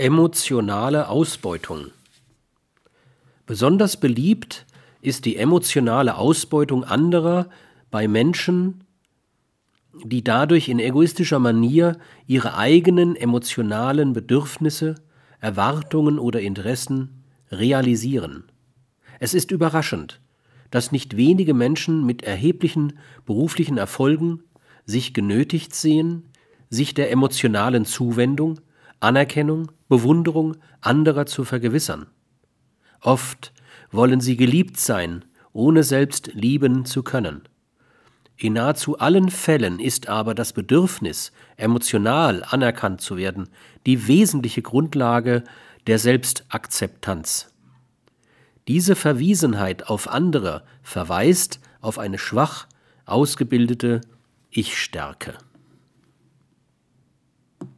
Emotionale Ausbeutung Besonders beliebt ist die emotionale Ausbeutung anderer bei Menschen, die dadurch in egoistischer Manier ihre eigenen emotionalen Bedürfnisse, Erwartungen oder Interessen realisieren. Es ist überraschend, dass nicht wenige Menschen mit erheblichen beruflichen Erfolgen sich genötigt sehen, sich der emotionalen Zuwendung, Anerkennung, Bewunderung anderer zu vergewissern. Oft wollen sie geliebt sein, ohne selbst lieben zu können. In nahezu allen Fällen ist aber das Bedürfnis, emotional anerkannt zu werden, die wesentliche Grundlage der Selbstakzeptanz. Diese Verwiesenheit auf andere verweist auf eine schwach ausgebildete Ich-Stärke.